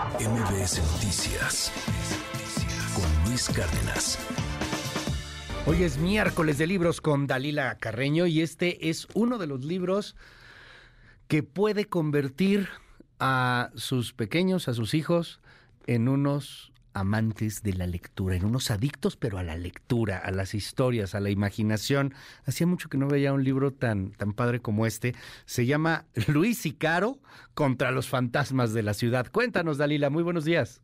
MBS Noticias con Luis Cárdenas. Hoy es miércoles de libros con Dalila Carreño y este es uno de los libros que puede convertir a sus pequeños, a sus hijos, en unos amantes de la lectura, en unos adictos, pero a la lectura, a las historias, a la imaginación. Hacía mucho que no veía un libro tan, tan padre como este. Se llama Luis y Caro contra los fantasmas de la ciudad. Cuéntanos, Dalila, muy buenos días.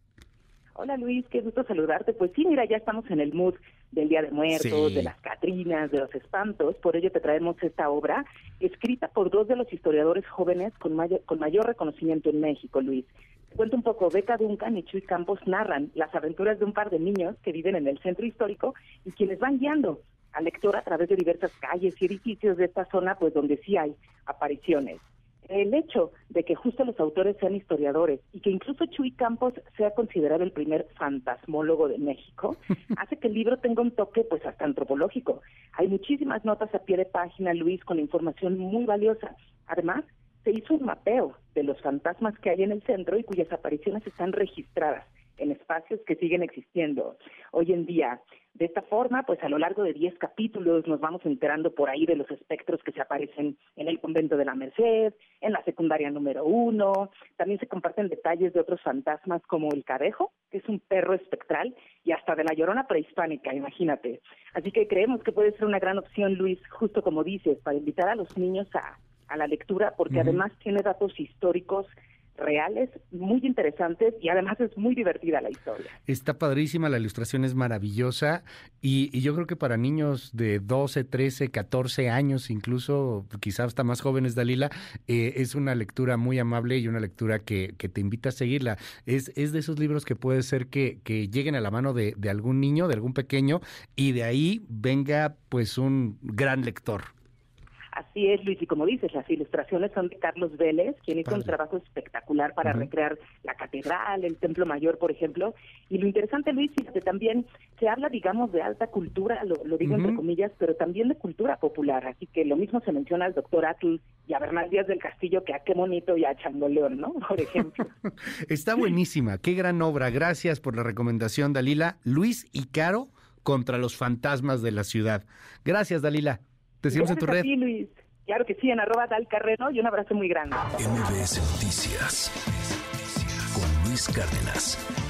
Hola Luis, qué gusto saludarte. Pues sí, mira, ya estamos en el mood del Día de Muertos, de las Catrinas, de los espantos. Por ello te traemos esta obra, escrita por dos de los historiadores jóvenes con mayor, con mayor reconocimiento en México, Luis cuento un poco, Beca Duncan y Chuy Campos narran las aventuras de un par de niños que viven en el centro histórico y quienes van guiando al lector a través de diversas calles y edificios de esta zona, pues donde sí hay apariciones. El hecho de que justo los autores sean historiadores y que incluso Chuy Campos sea considerado el primer fantasmólogo de México, hace que el libro tenga un toque pues hasta antropológico. Hay muchísimas notas a pie de página, Luis, con información muy valiosa. Además, se hizo un mapeo de los fantasmas que hay en el centro y cuyas apariciones están registradas en espacios que siguen existiendo hoy en día. De esta forma, pues a lo largo de 10 capítulos nos vamos enterando por ahí de los espectros que se aparecen en el convento de la Merced, en la secundaria número uno. También se comparten detalles de otros fantasmas como el cadejo, que es un perro espectral, y hasta de la llorona prehispánica, imagínate. Así que creemos que puede ser una gran opción, Luis, justo como dices, para invitar a los niños a a la lectura porque además tiene datos históricos reales, muy interesantes y además es muy divertida la historia. Está padrísima, la ilustración es maravillosa y, yo creo que para niños de 12, 13, 14 años, incluso quizás hasta más jóvenes, Dalila, eh, es una lectura muy amable y una lectura que, que, te invita a seguirla. Es, es de esos libros que puede ser que, que lleguen a la mano de, de algún niño, de algún pequeño y de ahí venga pues un gran lector. Así es, Luis, y como dices, las ilustraciones son de Carlos Vélez, quien hizo un trabajo espectacular para recrear la catedral, el Templo Mayor, por ejemplo. Y lo interesante, Luis, es que también se habla, digamos, de alta cultura, lo, digo entre comillas, pero también de cultura popular. Así que lo mismo se menciona al doctor Atul y a Bernal Díaz del Castillo que a Qué Bonito y a Changoleón, ¿no? Por ejemplo. Está buenísima, qué gran obra. Gracias por la recomendación, Dalila. Luis y Caro contra los fantasmas de la ciudad. Gracias, Dalila. Te seguimos en tu red. Luis. Claro que sí, en arroba tal carreno y un abrazo muy grande. MBS Noticias con Luis Cárdenas.